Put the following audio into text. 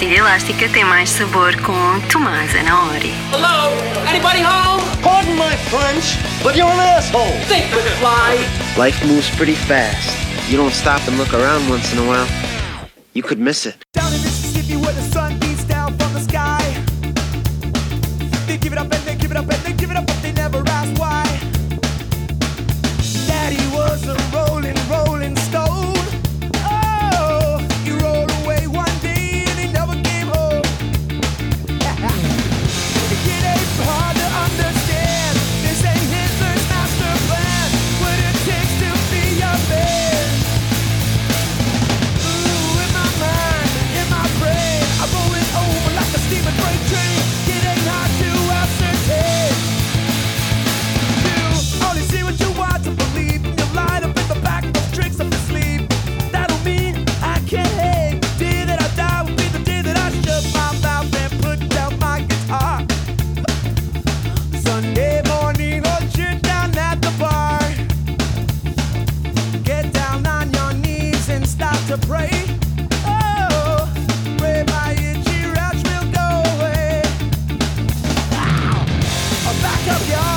pastilha elástica tem mais sabor com Tomás Anaori. Hello? Anybody home? Pardon my French, but you're an asshole. Think with fly. Life moves pretty fast. You don't stop and look around once in a while, you could miss it. Down in Mississippi where the sun beats down from the sky. They give it up and they give it up and they give it up, up your